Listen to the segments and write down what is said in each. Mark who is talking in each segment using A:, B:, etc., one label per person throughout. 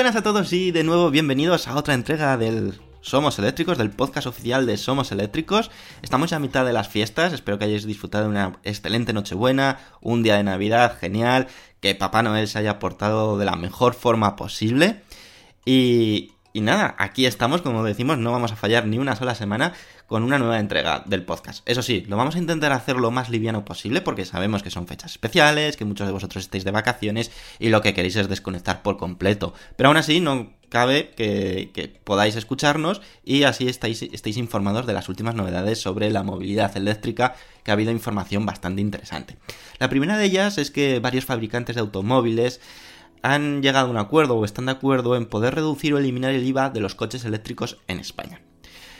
A: Buenas a todos y de nuevo bienvenidos a otra entrega del Somos Eléctricos, del podcast oficial de Somos Eléctricos. Estamos ya a mitad de las fiestas, espero que hayáis disfrutado de una excelente Nochebuena, un día de Navidad genial, que Papá Noel se haya portado de la mejor forma posible. Y, y nada, aquí estamos, como decimos, no vamos a fallar ni una sola semana con una nueva entrega del podcast. Eso sí, lo vamos a intentar hacer lo más liviano posible porque sabemos que son fechas especiales, que muchos de vosotros estáis de vacaciones y lo que queréis es desconectar por completo. Pero aún así no cabe que, podáis escucharnos y así estáis, estéis informados de las últimas novedades sobre la movilidad eléctrica, que ha habido información bastante interesante. La primera de ellas es que varios fabricantes de automóviles han llegado a un acuerdo o están de acuerdo en poder reducir o eliminar el IVA de los coches eléctricos en España.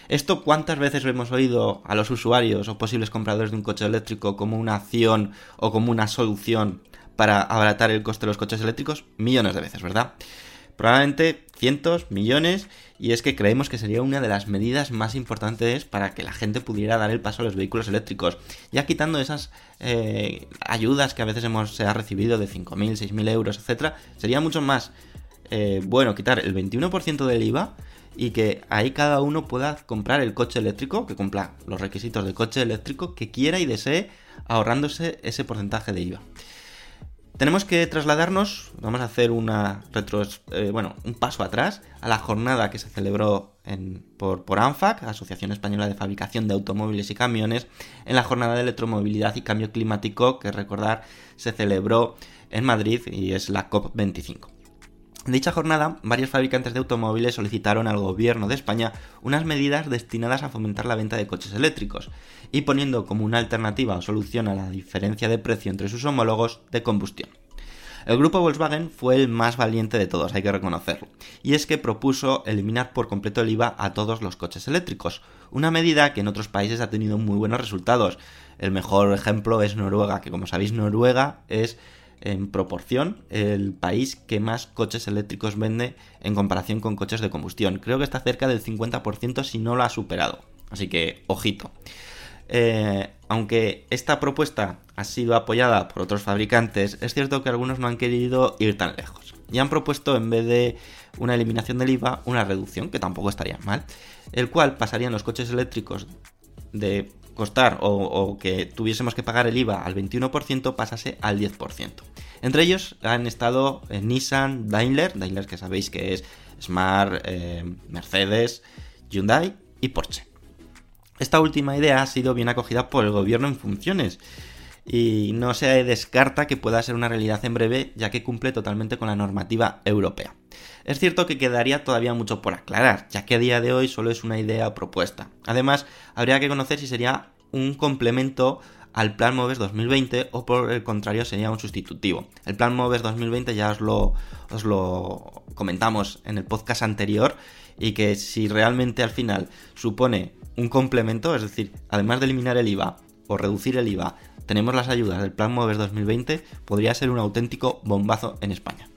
A: ¿Esto cuántas veces lo hemos oído a los usuarios o posibles compradores de un coche eléctrico como una acción o como una solución para abaratar el coste de los coches eléctricos? Millones de veces, ¿verdad? Probablemente cientos, millones, y es que creemos que sería una de las medidas más importantes para que la gente pudiera dar el paso a los vehículos eléctricos. Ya quitando esas eh, ayudas que a veces hemos se ha recibido de 5.000, 6.000 euros, etcétera, sería mucho más eh, bueno quitar el 21% del IVA y que ahí cada uno pueda comprar el coche eléctrico, que cumpla los requisitos de coche eléctrico que quiera y desee, ahorrándose ese porcentaje de IVA. Tenemos que trasladarnos, vamos a hacer una retro, eh, bueno, un paso atrás a la jornada que se celebró por, por ANFAC, Asociación Española de Fabricación de Automóviles y Camiones, en la jornada de electromovilidad y cambio climático que recordar se celebró en Madrid y es la COP25. En dicha jornada, varios fabricantes de automóviles solicitaron al gobierno de España unas medidas destinadas a fomentar la venta de coches eléctricos y poniendo como una alternativa o solución a la diferencia de precio entre sus homólogos de combustión. El grupo Volkswagen fue el más valiente de todos, hay que reconocerlo, y es que propuso eliminar por completo el IVA a todos los coches eléctricos, una medida que en otros países ha tenido muy buenos resultados. El mejor ejemplo es Noruega, que como sabéis Noruega es en proporción el país que más coches eléctricos vende en comparación con coches de combustión. Creo que está cerca del 50% si no lo ha superado. Así que, ojito. Eh, aunque esta propuesta ha sido apoyada por otros fabricantes, es cierto que algunos no han querido ir tan lejos. Y han propuesto, en vez de una eliminación del IVA, una reducción, que tampoco estaría mal, el cual pasarían los coches eléctricos de costar o, que tuviésemos que pagar el IVA al 21% pasase al 10%. Entre ellos han estado eh, Nissan, Daimler, Daimler que sabéis que es Smart, eh, Mercedes, Hyundai y Porsche. Esta última idea ha sido bien acogida por el gobierno en funciones y no se descarta que pueda ser una realidad en breve ya que cumple totalmente con la normativa europea. Es cierto que quedaría todavía mucho por aclarar, ya que a día de hoy solo es una idea propuesta. Además, habría que conocer si sería un complemento al Plan MOVES 2020 o por el contrario sería un sustitutivo. El Plan MOVES 2020 ya os lo, os lo comentamos en el podcast anterior y que si realmente al final supone un complemento, es decir, además de eliminar el IVA o reducir el IVA, tenemos las ayudas del Plan MOVES 2020, podría ser un auténtico bombazo en España.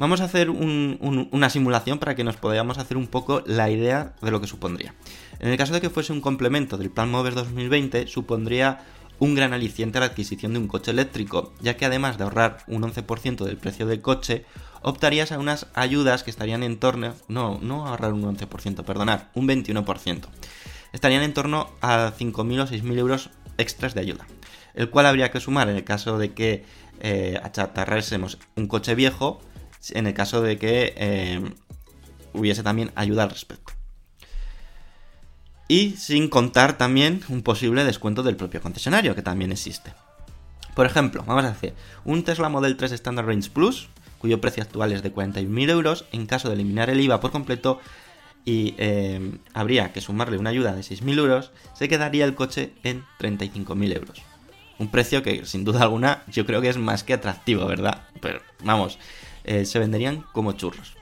A: Vamos a hacer un- un- una simulación para que nos podamos hacer un poco la idea de lo que supondría. En el caso de que fuese un complemento del Plan MOVES 2020, supondría un gran aliciente a la adquisición de un coche eléctrico, ya que además de ahorrar un 11% del precio del coche, optarías a unas ayudas que estarían en torno, no, no ahorrar un 11%, perdonar, un 21%. Estarían en torno a 5.000 o 6.000 euros extras de ayuda, el cual habría que sumar en el caso de que eh, un coche viejo, en el caso de que eh, hubiese también ayuda al respecto. Y sin contar también un posible descuento del propio concesionario, que también existe. Por ejemplo, vamos a hacer un Tesla Model 3 Standard Range Plus, cuyo precio actual es de 41.000 euros, en caso de eliminar el IVA por completo y eh, habría que sumarle una ayuda de 6.000 euros, se quedaría el coche en 35.000 euros. Un precio que sin duda alguna yo creo que es más que atractivo, ¿verdad? Pero vamos, eh, se venderían como churros.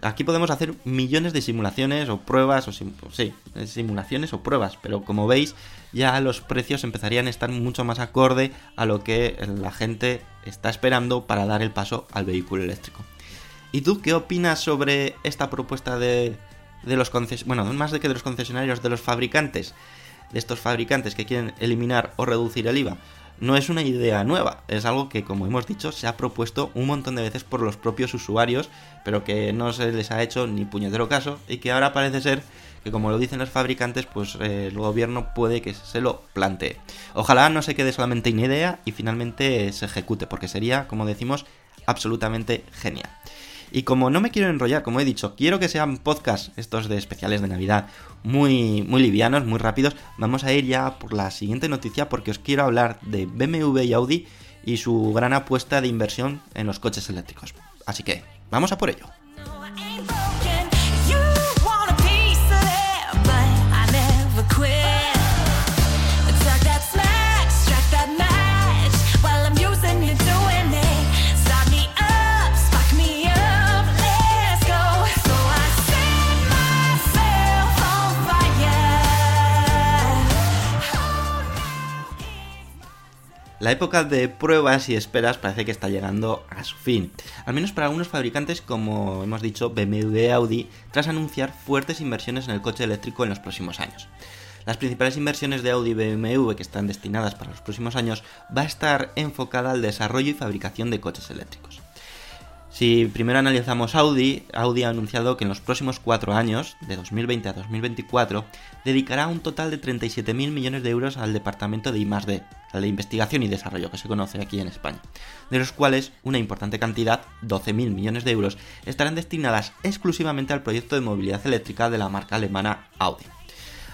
A: Aquí podemos hacer millones de simulaciones o pruebas, o sí, eh, simulaciones o pruebas, pero como veis, ya los precios empezarían a estar mucho más acorde a lo que la gente está esperando para dar el paso al vehículo eléctrico. ¿Y tú qué opinas sobre esta propuesta de, de los concesionarios? Bueno, más de que de los concesionarios, de los fabricantes, de estos fabricantes que quieren eliminar o reducir el IVA. No es una idea nueva, es algo que, como hemos dicho, se ha propuesto un montón de veces por los propios usuarios, pero que no se les ha hecho ni puñetero caso y que ahora parece ser que, como lo dicen los fabricantes, pues eh, el gobierno puede que se lo plantee. Ojalá no se quede solamente en idea y finalmente se ejecute, porque sería, como decimos, absolutamente genial. Y como no me quiero enrollar, como he dicho, quiero que sean podcasts estos de especiales de Navidad muy, muy livianos, muy rápidos. Vamos a ir ya por la siguiente noticia porque os quiero hablar de BMW y Audi y su gran apuesta de inversión en los coches eléctricos. Así que, vamos a por ello. La época de pruebas y esperas parece que está llegando a su fin, al menos para algunos fabricantes como hemos dicho BMW y Audi, tras anunciar fuertes inversiones en el coche eléctrico en los próximos años. Las principales inversiones de Audi y BMW que están destinadas para los próximos años va a estar enfocada al desarrollo y fabricación de coches eléctricos. Si primero analizamos Audi, Audi ha anunciado que en los próximos cuatro años, de 2020 a 2024, dedicará un total de 37.000 millones de euros al departamento de I+D, al de investigación y desarrollo que se conoce aquí en España, de los cuales una importante cantidad, 12.000 millones de euros, estarán destinadas exclusivamente al proyecto de movilidad eléctrica de la marca alemana Audi.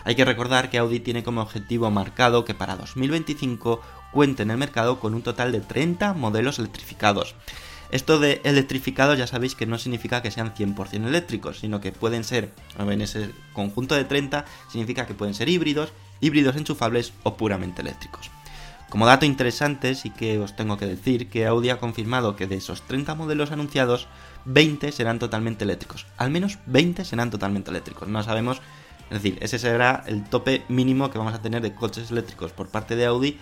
A: Hay que recordar que Audi tiene como objetivo marcado que para 2025 cuente en el mercado con un total de 30 modelos electrificados. Esto de electrificados ya sabéis que no significa que sean 100% eléctricos, sino que pueden ser, en ese conjunto de 30, significa que pueden ser híbridos, híbridos enchufables o puramente eléctricos. Como dato interesante, sí que os tengo que decir que Audi ha confirmado que de esos 30 modelos anunciados, 20 serán totalmente eléctricos. Al menos 20 serán totalmente eléctricos. No sabemos, es decir, ese será el tope mínimo que vamos a tener de coches eléctricos por parte de Audi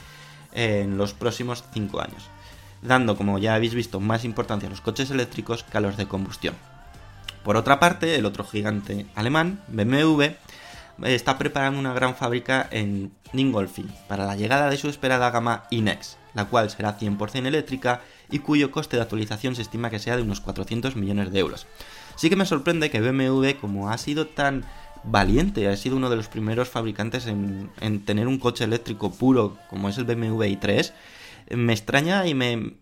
A: en los próximos 5 años dando, como ya habéis visto, más importancia a los coches eléctricos que a los de combustión. Por otra parte, el otro gigante alemán, BMW, está preparando una gran fábrica en Dingolfing para la llegada de su esperada gama iNext, la cual será 100% eléctrica y cuyo coste de actualización se estima que sea de unos 400 millones de euros. Sí que me sorprende que BMW, como ha sido tan valiente, ha sido uno de los primeros fabricantes en, en tener un coche eléctrico puro como es el BMW i3, me extraña y me,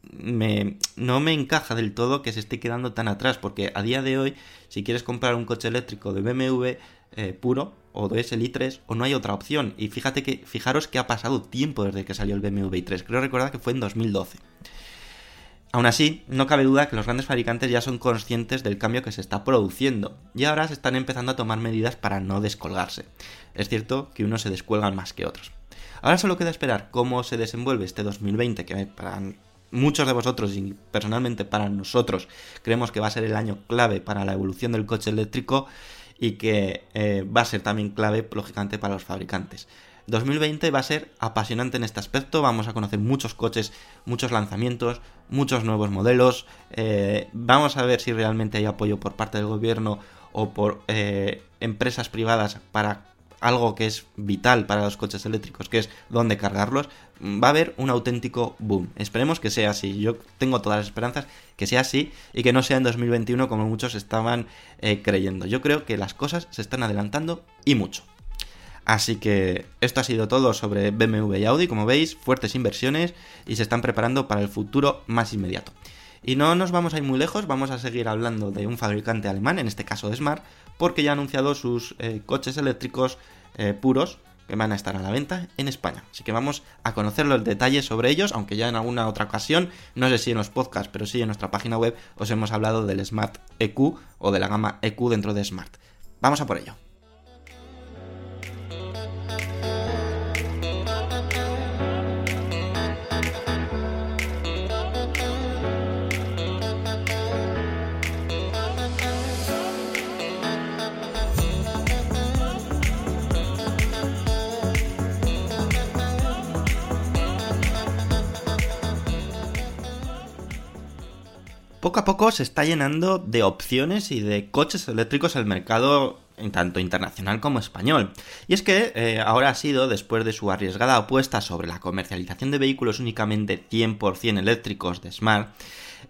A: no me encaja del todo que se esté quedando tan atrás, porque a día de hoy, si quieres comprar un coche eléctrico de BMW eh, puro, o es el i3, o no hay otra opción. Y fíjate que, fijaros que ha pasado tiempo desde que salió el BMW i3, creo recordar que fue en 2012. Aún así, no cabe duda que los grandes fabricantes ya son conscientes del cambio que se está produciendo y ahora se están empezando a tomar medidas para no descolgarse. Es cierto que unos se descuelgan más que otros. Ahora solo queda esperar cómo se desenvuelve este 2020, que para muchos de vosotros y personalmente para nosotros creemos que va a ser el año clave para la evolución del coche eléctrico y que eh, va a ser también clave, lógicamente, para los fabricantes. 2020 va a ser apasionante en este aspecto, vamos a conocer muchos coches, muchos lanzamientos, muchos nuevos modelos, eh, vamos a ver si realmente hay apoyo por parte del gobierno o por eh, empresas privadas para algo que es vital para los coches eléctricos, que es dónde cargarlos, va a haber un auténtico boom. Esperemos que sea así. Yo tengo todas las esperanzas que sea así y que no sea en 2021 como muchos estaban eh, creyendo. Yo creo que las cosas se están adelantando y mucho. Así que esto ha sido todo sobre BMW y Audi, como veis, fuertes inversiones y se están preparando para el futuro más inmediato. Y no nos vamos a ir muy lejos, vamos a seguir hablando de un fabricante alemán, en este caso de Smart, porque ya ha anunciado sus eh, coches eléctricos eh, puros que van a estar a la venta en España. Así que vamos a conocer los detalles sobre ellos, aunque ya en alguna otra ocasión, no sé si en los podcasts, pero sí en nuestra página web os hemos hablado del Smart EQ o de la gama EQ dentro de Smart. Vamos a por ello. Poco a poco se está llenando de opciones y de coches eléctricos el mercado tanto internacional como español. Y es que eh, ahora ha sido, después de su arriesgada apuesta sobre la comercialización de vehículos únicamente 100% eléctricos de Smart,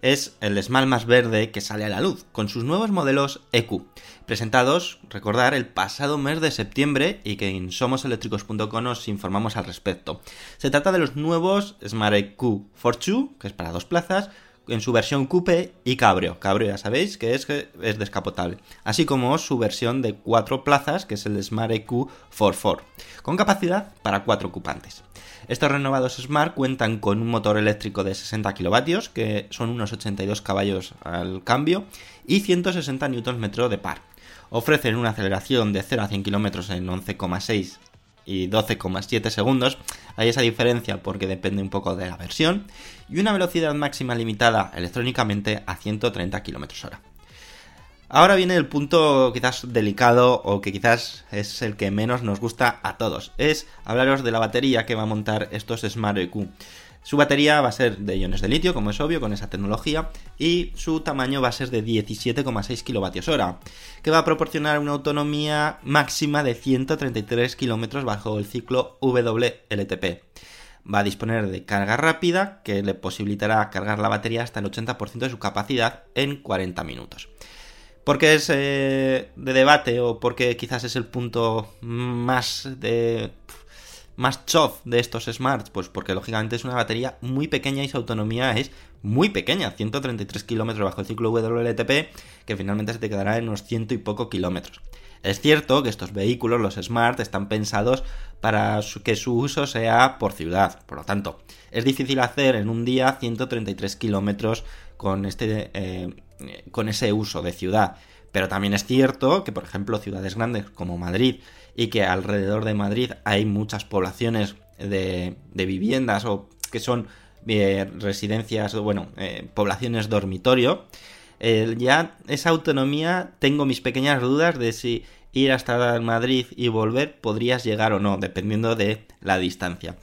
A: es el Smart más verde que sale a la luz, con sus nuevos modelos EQ, presentados, recordar, el pasado mes de septiembre y que en somoseléctricos.com nos informamos al respecto. Se trata de los nuevos Smart EQ Fortwo, que es para dos plazas, en su versión coupé y cabrio. Cabrio ya sabéis que es, es descapotable. Así como su versión de cuatro plazas, que es el Smart EQ 44, con capacidad para cuatro ocupantes. Estos renovados Smart cuentan con un motor eléctrico de 60 kilovatios, que son unos 82 caballos al cambio, y 160 Nm de par. Ofrecen una aceleración de 0 a 100 km en 11,6 y 12,7 segundos. Hay esa diferencia porque depende un poco de la versión. Y una velocidad máxima limitada electrónicamente a 130 km hora. Ahora viene el punto quizás delicado o que quizás es el que menos nos gusta a todos. Es hablaros de la batería que va a montar estos Smart EQ. Su batería va a ser de iones de litio, como es obvio, con esa tecnología, y su tamaño va a ser de 17,6 kWh, que va a proporcionar una autonomía máxima de 133 km bajo el ciclo WLTP. Va a disponer de carga rápida, que le posibilitará cargar la batería hasta el 80% de su capacidad en 40 minutos. ¿Por qué es eh, de debate o porque quizás es el punto más de más chof de estos smarts? Pues porque lógicamente es una batería muy pequeña y su autonomía es muy pequeña, 133 kilómetros bajo el ciclo WLTP, que finalmente se te quedará en unos ciento y poco kilómetros. Es cierto que estos vehículos, los Smart, están pensados para que su uso sea por ciudad, por lo tanto, es difícil hacer en un día 133 kilómetros con, este, eh, con ese uso de ciudad. Pero también es cierto que, por ejemplo, ciudades grandes como Madrid y que alrededor de Madrid hay muchas poblaciones de, viviendas o que son eh, residencias bueno, eh, poblaciones dormitorio, eh, ya esa autonomía tengo mis pequeñas dudas de si ir hasta Madrid y volver podrías llegar o no, dependiendo de la distancia.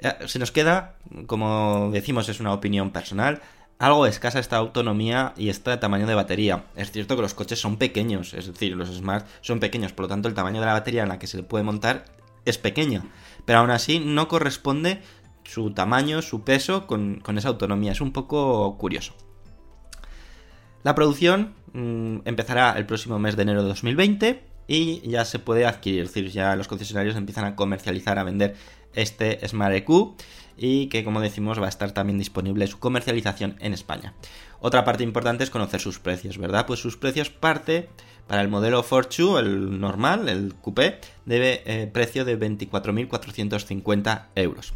A: Eh, Se nos queda, como decimos, es una opinión personal, algo escasa esta autonomía y este tamaño de batería. Es cierto que los coches son pequeños, es decir, los Smart son pequeños, por lo tanto el tamaño de la batería en la que se puede montar es pequeña, pero aún así no corresponde su tamaño, su peso con, con esa autonomía. Es un poco curioso. La producción mm, empezará el próximo mes de enero de 2020 y ya se puede adquirir, es decir, ya los concesionarios empiezan a comercializar, a vender este Smart EQ y que como decimos va a estar también disponible su comercialización en España. Otra parte importante es conocer sus precios, ¿verdad? Pues sus precios parte para el modelo Fortwo, el normal, el coupé, debe eh, precio de 24.450 euros.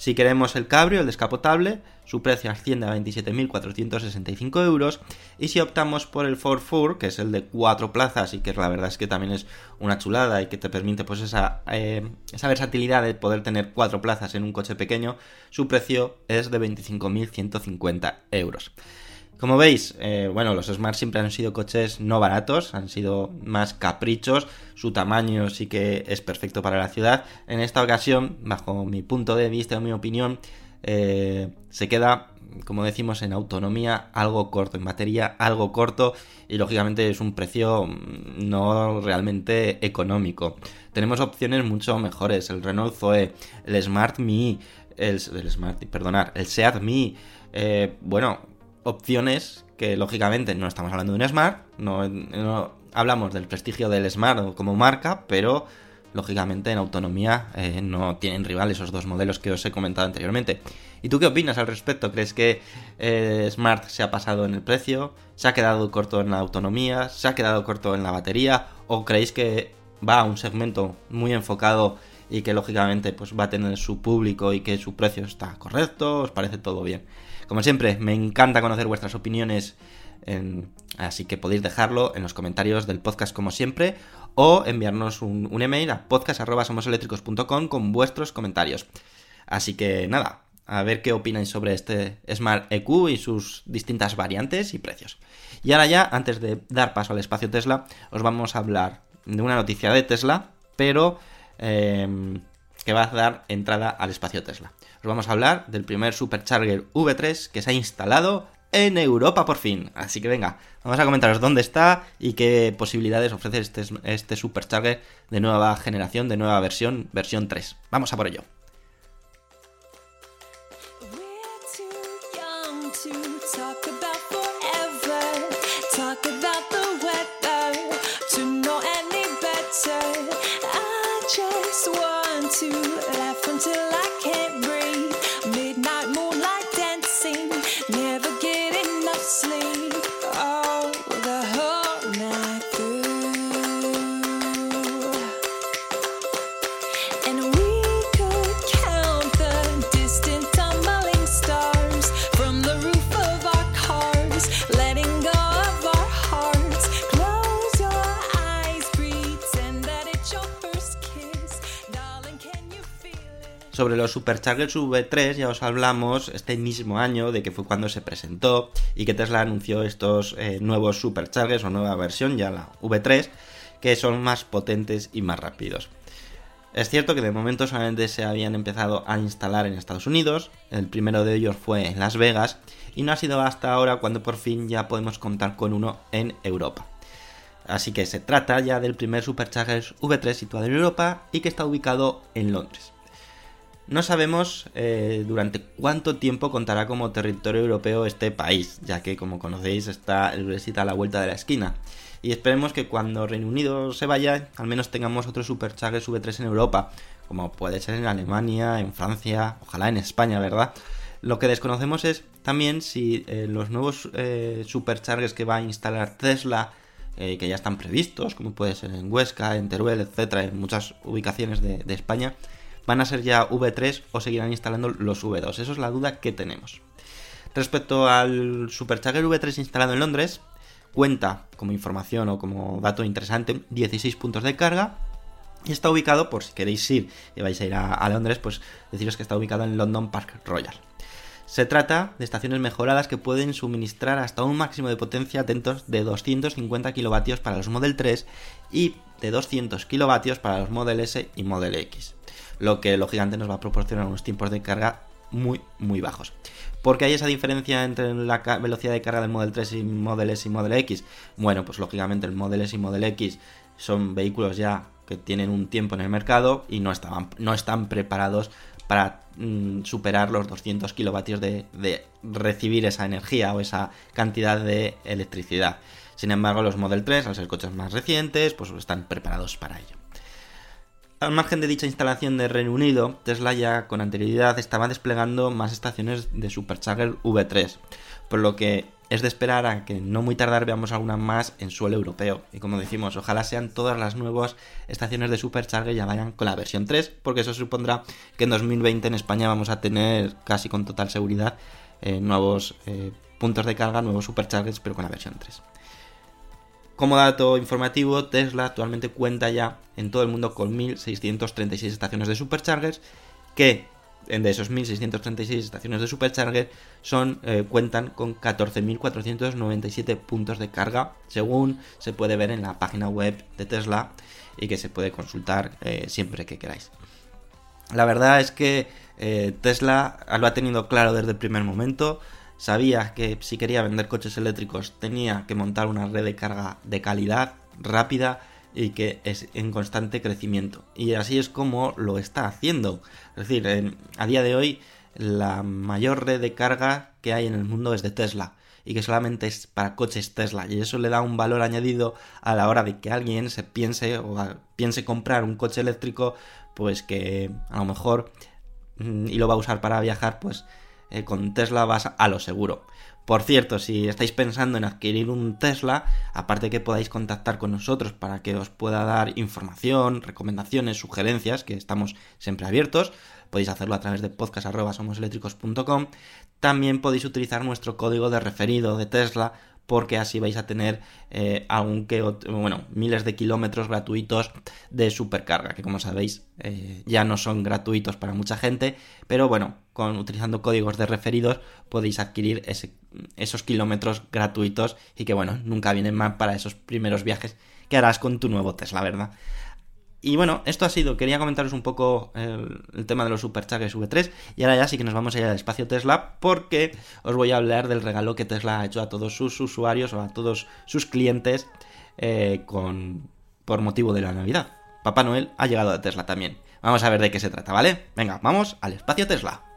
A: Si queremos el cabrio, el descapotable, su precio asciende a 27.465 euros. Y si optamos por el Ford Fur, que es el de cuatro plazas y que la verdad es que también es una chulada y que te permite pues esa, eh, esa versatilidad de poder tener cuatro plazas en un coche pequeño, su precio es de 25.150 euros. Como veis, eh, bueno, los Smart siempre han sido coches no baratos, han sido más caprichos, su tamaño sí que es perfecto para la ciudad. En esta ocasión, bajo mi punto de vista o mi opinión, eh, se queda, como decimos, en autonomía algo corto, en batería algo corto y lógicamente es un precio mm, no realmente económico. Tenemos opciones mucho mejores, el Renault Zoe, el Smart Me, el, el Smart, perdonar, el Seat Me, eh, bueno, opciones que lógicamente no estamos hablando de un Smart, no, hablamos del prestigio del Smart como marca, pero lógicamente en autonomía eh, no tienen rival esos dos modelos que os he comentado anteriormente. ¿Y tú qué opinas al respecto? ¿Crees que eh, Smart se ha pasado en el precio? ¿Se ha quedado corto en la autonomía? ¿Se ha quedado corto en la batería? ¿O creéis que va a un segmento muy enfocado y que lógicamente pues va a tener su público y que su precio está correcto? ¿Os parece todo bien? Como siempre, me encanta conocer vuestras opiniones, en- así que podéis dejarlo en los comentarios del podcast como siempre o enviarnos un, un email a podcast.somoseléctricos.com con vuestros comentarios. Así que nada, a ver qué opináis sobre este Smart EQ y sus distintas variantes y precios. Y ahora ya, antes de dar paso al espacio Tesla, os vamos a hablar de una noticia de Tesla, pero em, que va a dar entrada al espacio Tesla. Os vamos a hablar del primer Supercharger V3 que se ha instalado en Europa por fin. Así que venga, vamos a comentaros dónde está y qué posibilidades ofrece este, este Supercharger de nueva generación, de nueva versión, versión 3. Vamos a por ello. Sobre los Superchargers V3 ya os hablamos este mismo año de que fue cuando se presentó y que Tesla anunció estos eh, nuevos Superchargers o nueva versión, ya la V3, que son más potentes y más rápidos. Es cierto que de momento solamente se habían empezado a instalar en Estados Unidos, el primero de ellos fue en Las Vegas, y no ha sido hasta ahora cuando por fin ya podemos contar con uno en Europa. Así que se trata ya del primer Supercharger V3 situado en Europa y que está ubicado en Londres. No sabemos eh, durante cuánto tiempo contará como territorio europeo este país, ya que como conocéis está el Brexit a la vuelta de la esquina. Y esperemos que cuando Reino Unido se vaya, al menos tengamos otro Supercharger V3 en Europa, como puede ser en Alemania, en Francia, ojalá en España, ¿verdad? Lo que desconocemos es también si eh, los nuevos eh, Superchargers que va a instalar Tesla, eh, que ya están previstos, como puede ser en Huesca, en Teruel, etcétera, en muchas ubicaciones de, de España, van a ser ya V3 o seguirán instalando los V2. Eso es la duda que tenemos. Respecto al Supercharger V3 instalado en Londres, cuenta como información o como dato interesante 16 puntos de carga y está ubicado, por si queréis ir y vais a ir a, a Londres, pues deciros que está ubicado en London Park Royal. Se trata de estaciones mejoradas que pueden suministrar hasta un máximo de potencia atentos de 250 kilovatios para los Model 3 y de 200 kilovatios para los Model S y Model X, lo que lógicamente nos va a proporcionar unos tiempos de carga muy muy bajos. ¿Por qué hay esa diferencia entre la velocidad de carga del Model 3 y Model S y Model X? Bueno, pues lógicamente el Model S y Model X son vehículos ya que tienen un tiempo en el mercado y no, estaban, no están preparados para mm, superar los 200 kilovatios de recibir esa energía o esa cantidad de electricidad. Sin embargo, los Model 3, al ser coches más recientes, pues están preparados para ello. Al margen de dicha instalación de Reino Unido, Tesla ya con anterioridad estaba desplegando más estaciones de Supercharger V3. por lo que es de esperar a que no muy tardar veamos algunas más en suelo europeo. Y como decimos, ojalá sean todas las nuevas estaciones de Supercharger ya vayan con la versión 3, porque eso supondrá que en 2020 en España vamos a tener casi con total seguridad eh, nuevos eh, puntos de carga, nuevos Superchargers, pero con la versión 3. Como dato informativo, Tesla actualmente cuenta ya en todo el mundo con 1.636 estaciones de Superchargers, que de esos 1.636 estaciones de Supercharger son, eh, cuentan con 14.497 puntos de carga, según se puede ver en la página web de Tesla y que se puede consultar eh, siempre que queráis. La verdad es que eh, Tesla lo ha tenido claro desde el primer momento. Sabía que si quería vender coches eléctricos tenía que montar una red de carga de calidad, rápida y que es en constante crecimiento. Y así es como lo está haciendo. Es decir, a día de hoy la mayor red de carga que hay en el mundo es de Tesla y que solamente es para coches Tesla y eso le da un valor añadido a la hora de que alguien se piense o piense comprar un coche eléctrico pues que a lo mejor mm, y lo va a usar para viajar pues eh, con Tesla vas a lo seguro. Por cierto, si estáis pensando en adquirir un Tesla, aparte que podáis contactar con nosotros para que os pueda dar información, recomendaciones, sugerencias, que estamos siempre abiertos, podéis hacerlo a través de podcast.somoseléctricos.com. También podéis utilizar nuestro código de referido de Tesla porque así vais a tener eh, algún que ot- bueno, miles de kilómetros gratuitos de supercarga, que como sabéis eh, ya no son gratuitos para mucha gente, pero bueno, con utilizando códigos de referidos podéis adquirir esos kilómetros gratuitos y que bueno, nunca vienen mal para esos primeros viajes que harás con tu nuevo Tesla, ¿verdad? Y bueno, esto ha sido, quería comentaros un poco el, tema de los Superchargers V3 y ahora ya sí que nos vamos a ir al espacio Tesla porque os voy a hablar del regalo que Tesla ha hecho a todos sus usuarios o a todos sus clientes eh, con, por motivo de la Navidad. Papá Noel ha llegado a Tesla también. Vamos a ver de qué se trata, ¿vale? Venga, vamos al espacio Tesla.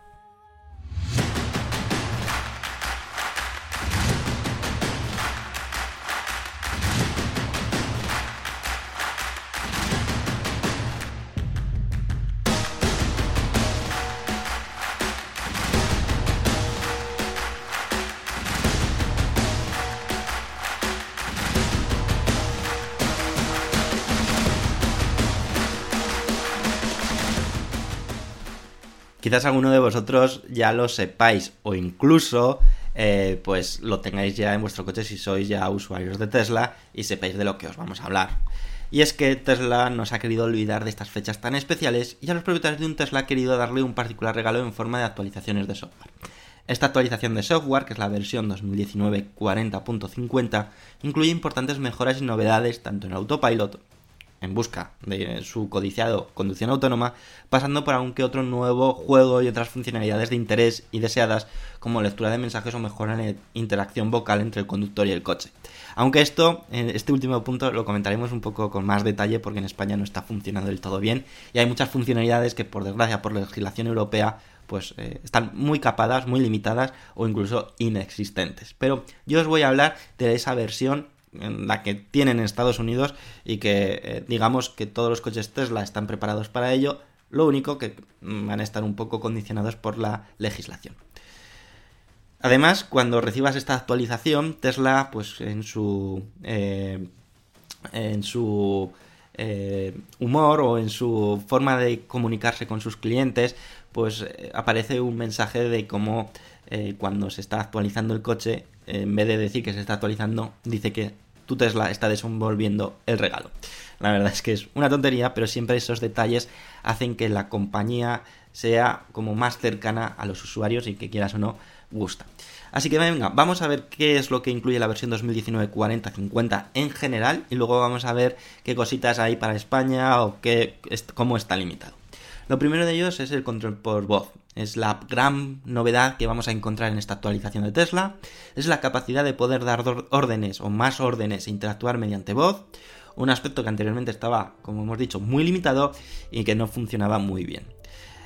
A: Quizás alguno de vosotros ya lo sepáis o incluso eh, pues lo tengáis ya en vuestro coche si sois ya usuarios de Tesla y sepáis de lo que os vamos a hablar. Y es que Tesla nos ha querido olvidar de estas fechas tan especiales y a los propietarios de un Tesla ha querido darle un particular regalo en forma de actualizaciones de software. Esta actualización de software, que es la versión 2019 40.50, incluye importantes mejoras y novedades tanto en Autopilot, en busca de su codiciado conducción autónoma, pasando por algún que otro nuevo juego y otras funcionalidades de interés y deseadas, como lectura de mensajes o mejora la interacción vocal entre el conductor y el coche. Aunque esto, en este último punto, lo comentaremos un poco con más detalle porque en España no está funcionando del todo bien y hay muchas funcionalidades que, por desgracia, por legislación europea, pues eh, están muy capadas, muy limitadas o incluso inexistentes. Pero yo os voy a hablar de esa versión en la que tienen en Estados Unidos y que eh, digamos que todos los coches Tesla están preparados para ello, lo único que mm, van a estar un poco condicionados por la legislación. Además, cuando recibas esta actualización, Tesla, pues en su. eh, en su eh, humor o en su forma de comunicarse con sus clientes, pues aparece un mensaje de cómo cuando se está actualizando el coche, en vez de decir que se está actualizando, dice que tu Tesla está desenvolviendo el regalo. La verdad es que es una tontería, pero siempre esos detalles hacen que la compañía sea como más cercana a los usuarios y que quieras o no, gusta. Así que venga, vamos a ver qué es lo que incluye la versión 2019 40-50 en general y luego vamos a ver qué cositas hay para España o qué, cómo está limitado. Lo primero de ellos es el control por voz. Es la gran novedad que vamos a encontrar en esta actualización de Tesla. Es la capacidad de poder dar órdenes o más órdenes e interactuar mediante voz. Un aspecto que anteriormente estaba, como hemos dicho, muy limitado y que no funcionaba muy bien.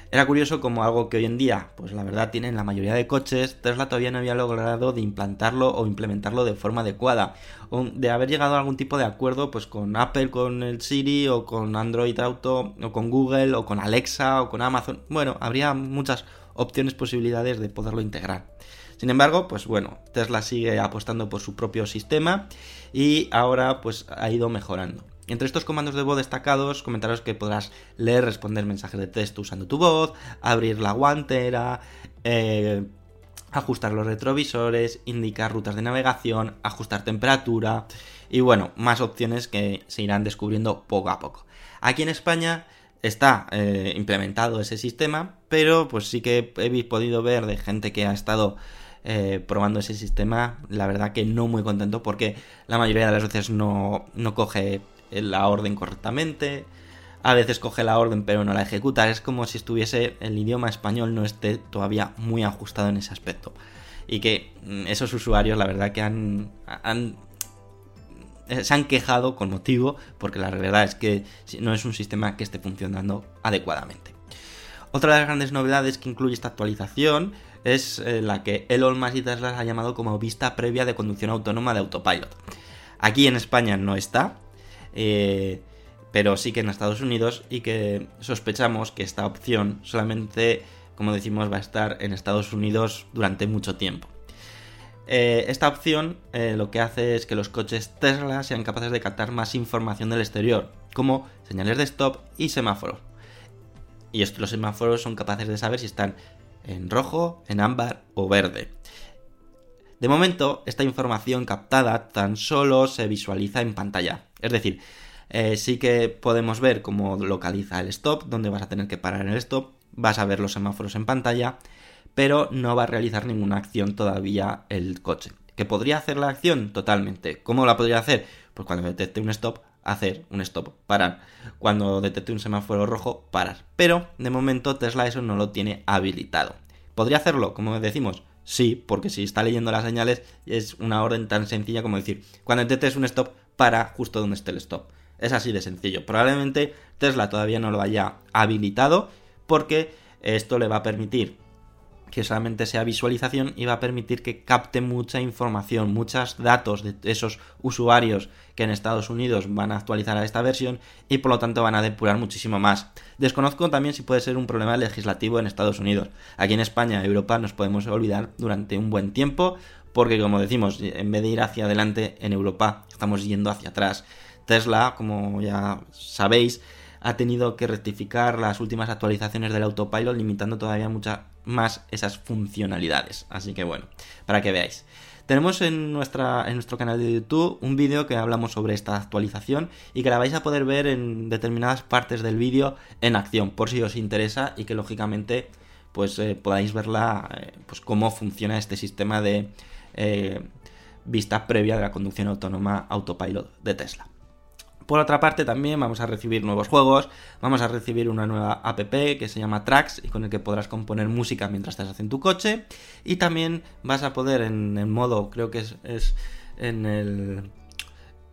A: Era curioso como algo que hoy en día, pues la verdad tienen la mayoría de coches, Tesla todavía no había logrado de implantarlo o implementarlo de forma adecuada, o de haber llegado a algún tipo de acuerdo pues con Apple, con el Siri, o con Android Auto, o con Google, o con Alexa, o con Amazon. Bueno, habría muchas opciones, posibilidades de poderlo integrar. Sin embargo, pues bueno, Tesla sigue apostando por su propio sistema y ahora pues ha ido mejorando. Entre estos comandos de voz destacados, comentaros que podrás leer, responder mensajes de texto usando tu voz, abrir la guantera, eh, ajustar los retrovisores, indicar rutas de navegación, ajustar temperatura y bueno, más opciones que se irán descubriendo poco a poco. Aquí en España está eh, implementado ese sistema, pero pues sí que he podido ver de gente que ha estado eh, probando ese sistema, la verdad que no muy contento porque la mayoría de las veces no, no coge la orden correctamente, a veces coge la orden pero no la ejecuta, es como si estuviese el idioma español no esté todavía muy ajustado en ese aspecto. Y que mm, esos usuarios la verdad que han, han eh, se han quejado con motivo porque la realidad es que no es un sistema que esté funcionando adecuadamente. Otra de las grandes novedades que incluye esta actualización es eh, la que Elon Musk y Tesla ha llamado como vista previa de conducción autónoma de autopilot. Aquí en España no está, eh, pero sí que en Estados Unidos y que sospechamos que esta opción solamente, como decimos, va a estar en Estados Unidos durante mucho tiempo. Eh, esta opción eh, lo que hace es que los coches Tesla sean capaces de captar más información del exterior, como señales de stop y semáforos. Y estos los semáforos son capaces de saber si están en rojo, en ámbar o verde. De momento, esta información captada tan solo se visualiza en pantalla. Es decir, eh, sí que podemos ver cómo localiza el stop, donde vas a tener que parar en el stop, vas a ver los semáforos en pantalla, pero no va a realizar ninguna acción todavía el coche. ¿Que podría hacer la acción? Totalmente. ¿Cómo la podría hacer? Pues cuando detecte un stop, hacer un stop, parar. Cuando detecte un semáforo rojo, parar. Pero de momento Tesla eso no lo tiene habilitado. ¿Podría hacerlo? Como decimos, sí, porque si está leyendo las señales es una orden tan sencilla como decir, cuando detectes un stop, para justo donde esté el stop. Es así de sencillo. Probablemente Tesla todavía no lo haya habilitado porque esto le va a permitir que solamente sea visualización y va a permitir que capte mucha información, muchos datos de esos usuarios que en Estados Unidos van a actualizar a esta versión y por lo tanto van a depurar muchísimo más. Desconozco también si puede ser un problema legislativo en Estados Unidos. Aquí en España Europa nos podemos olvidar durante un buen tiempo porque como decimos, en vez de ir hacia adelante en Europa, estamos yendo hacia atrás. Tesla, como ya sabéis, ha tenido que rectificar las últimas actualizaciones del autopilot, limitando todavía muchas más esas funcionalidades. Así que bueno, para que veáis. Tenemos en, nuestra, en nuestro canal de YouTube un vídeo que hablamos sobre esta actualización y que la vais a poder ver en determinadas partes del vídeo en acción, por si os interesa y que lógicamente pues eh, podáis verla, eh, pues cómo funciona este sistema de eh, vista previa de la conducción autónoma autopilot de Tesla. Por otra parte, también vamos a recibir nuevos juegos, vamos a recibir una nueva app que se llama Tracks y con el que podrás componer música mientras estás en tu coche. Y también vas a poder en el modo, creo que es, en el...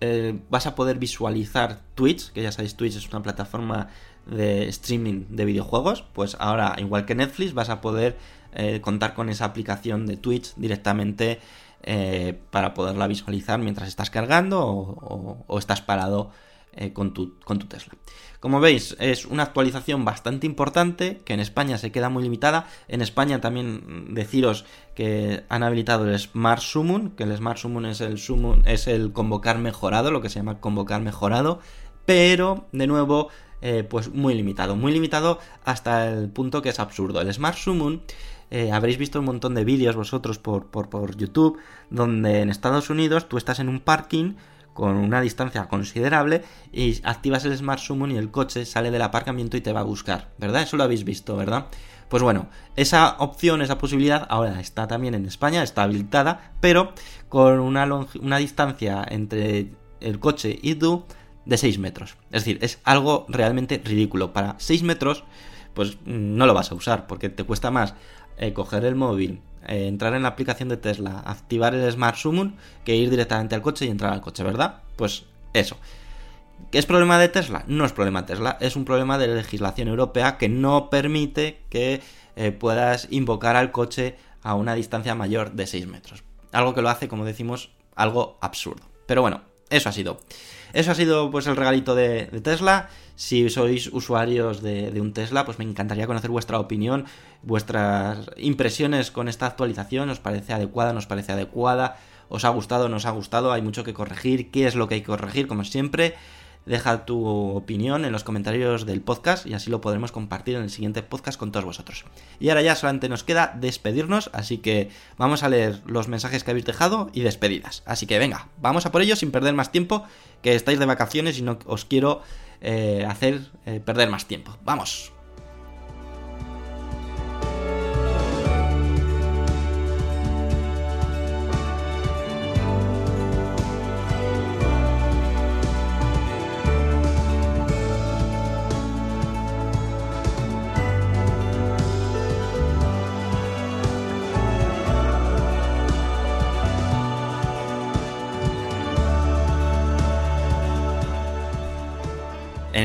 A: eh, vas a poder visualizar Twitch, que ya sabéis, Twitch es una plataforma de streaming de videojuegos. Pues ahora, igual que Netflix, vas a poder eh, contar con esa aplicación de Twitch directamente eh, para poderla visualizar mientras estás cargando o, estás parado eh, con, tu, con tu Tesla. Como veis, es una actualización bastante importante que en España se queda muy limitada. En España también mm, deciros que han habilitado el Smart Summon, que el Smart Summon es el summon, es el convocar mejorado, lo que se llama convocar mejorado, pero de nuevo eh, pues muy limitado, muy limitado hasta el punto que es absurdo. El Smart Summon eh, habréis visto un montón de vídeos vosotros por, por, YouTube, donde en Estados Unidos tú estás en un parking con una distancia considerable y activas el Smart Summon y el coche sale del aparcamiento y te va a buscar, ¿verdad? Eso lo habéis visto, ¿verdad? Pues bueno, esa opción, esa posibilidad ahora está también en España, está habilitada, pero con una, una distancia entre el coche y tú de 6 metros. Es decir, es algo realmente ridículo. Para 6 metros, pues mm, no lo vas a usar, porque te cuesta más eh, coger el móvil, eh, entrar en la aplicación de Tesla, activar el Smart Summon, que ir directamente al coche y entrar al coche, ¿verdad? Pues eso. ¿Qué es problema de Tesla? No es problema de Tesla, es un problema de legislación europea que no permite que eh, puedas invocar al coche a una distancia mayor de 6 metros. Algo que lo hace, como decimos, algo absurdo. Pero bueno, eso ha sido. Eso ha sido pues el regalito de Tesla. Si sois usuarios de, un Tesla, pues me encantaría conocer vuestra opinión, vuestras impresiones con esta actualización. ¿Os parece adecuada? ¿Nos parece adecuada? ¿Os ha gustado? ¿Nos ha gustado? ¿Hay mucho que corregir? ¿Qué es lo que hay que corregir? Como siempre, deja tu opinión en los comentarios del podcast y así lo podremos compartir en el siguiente podcast con todos vosotros. Y ahora ya solamente nos queda despedirnos, así que vamos a leer los mensajes que habéis dejado y despedidas. Así que venga, vamos a por ello sin perder más tiempo, que estáis de vacaciones y no os quiero eh, hacer eh, perder más tiempo. Vamos.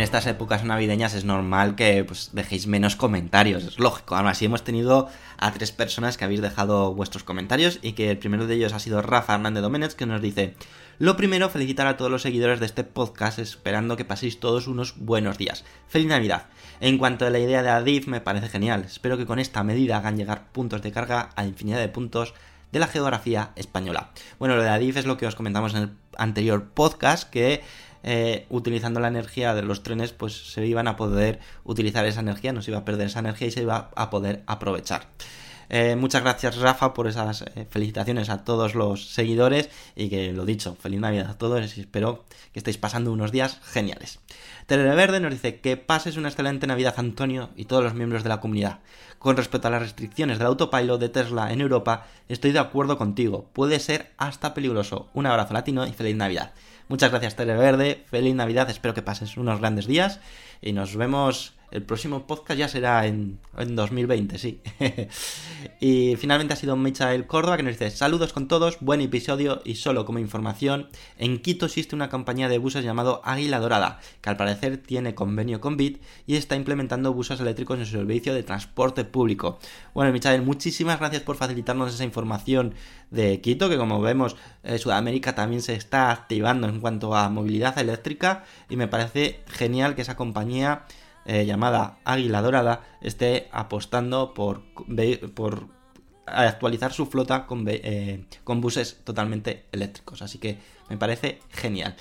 A: Estas épocas navideñas es normal que pues, dejéis menos comentarios, es lógico. Aún así hemos tenido a tres personas que habéis dejado vuestros comentarios y que el primero de ellos ha sido Rafa Hernández Doménez que nos dice, lo primero felicitar a todos los seguidores de este podcast esperando que paséis todos unos buenos días. Feliz Navidad. En cuanto a la idea de Adif me parece genial, espero que con esta medida hagan llegar puntos de carga a infinidad de puntos de la geografía española. Bueno, lo de Adif es lo que os comentamos en el anterior podcast que eh, utilizando la energía de los trenes, pues se iban a poder utilizar esa energía, no se iba a perder esa energía y se iba a poder aprovechar. Eh, muchas gracias Rafa por esas eh, felicitaciones a todos los seguidores y que lo dicho, feliz Navidad a todos y espero que estéis pasando unos días geniales. Televerde nos dice que pases una excelente Navidad Antonio y todos los miembros de la comunidad. Con respecto a las restricciones del autopilot de Tesla en Europa, estoy de acuerdo contigo, puede ser hasta peligroso. Un abrazo latino y feliz Navidad. Muchas gracias Televerde, feliz Navidad, espero que pases unos grandes días y nos vemos el próximo podcast ya será en, en 2020, sí. y finalmente ha sido Michael Córdoba que nos dice saludos con todos, buen episodio y solo como información, en Quito existe una compañía de buses llamado Águila Dorada, que al parecer tiene convenio con Bit y está implementando buses eléctricos en su servicio de transporte público. Bueno, Michael, muchísimas gracias por facilitarnos esa información de Quito, que como vemos eh, Sudamérica también se está activando en cuanto a movilidad eléctrica y me parece genial que esa compañía eh, llamada Águila Dorada esté apostando por, actualizar su flota con, eh, con buses totalmente eléctricos. Así que me parece genial.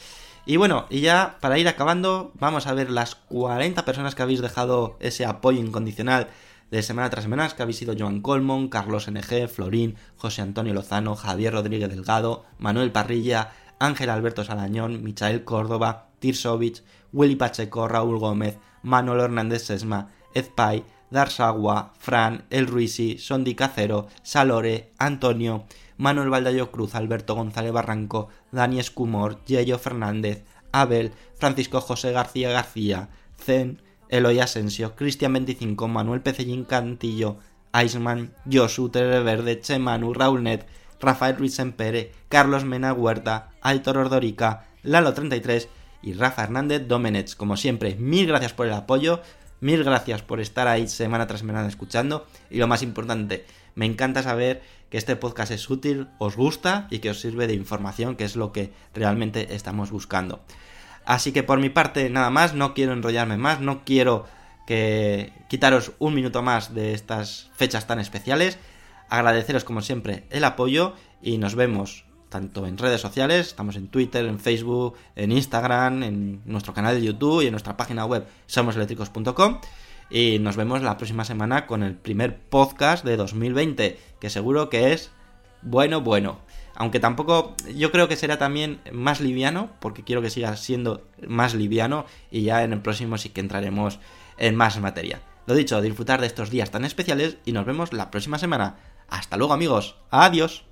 A: Y bueno, y ya para ir acabando, vamos a ver las 40 personas que habéis dejado ese apoyo incondicional de semana tras semana, que habéis sido Joan Colmon, Carlos NG, Florín, José Antonio Lozano, Javier Rodríguez Delgado, Manuel Parrilla, Ángel Alberto Salañón, Michael Córdoba, Tirsovich, Willy Pacheco, Raúl Gómez, Manuel Hernández Sesma, Ezpay, Darsagua, Fran, El Ruisi, Sondi Cacero, Salore, Antonio, Manuel Valdayo Cruz, Alberto González Barranco, Dani Escumor, Yello Fernández, Abel, Francisco José García García, Zen, Eloy Asensio, Cristian 25, Manuel Pecellín Cantillo, Iceman, Josu, Verde, Chemanu, Raúl Net, Rafael Ruiz Empere, Carlos Mena Huerta, Aitor Ordorica, Lalo 33 y Rafa Hernández Domenech. Como siempre, mil gracias por el apoyo, mil gracias por estar ahí semana tras semana escuchando y lo más importante, me encanta saber que este podcast es útil, os gusta y que os sirve de información, que es lo que realmente estamos buscando. Así que por mi parte nada más, no quiero enrollarme más, no quiero que quitaros un minuto más de estas fechas tan especiales. Agradeceros como siempre el apoyo y nos vemos tanto en redes sociales, estamos en Twitter, en Facebook, en Instagram, en nuestro canal de YouTube y en nuestra página web somoseléctricos.com. Y nos vemos la próxima semana con el primer podcast de 2020, que seguro que es bueno, bueno. Aunque tampoco, yo creo que será también más liviano, porque quiero que siga siendo más liviano y ya en el próximo sí que entraremos en más materia. Lo dicho, disfrutar de estos días tan especiales y nos vemos la próxima semana. Hasta luego amigos, adiós.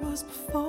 A: was before.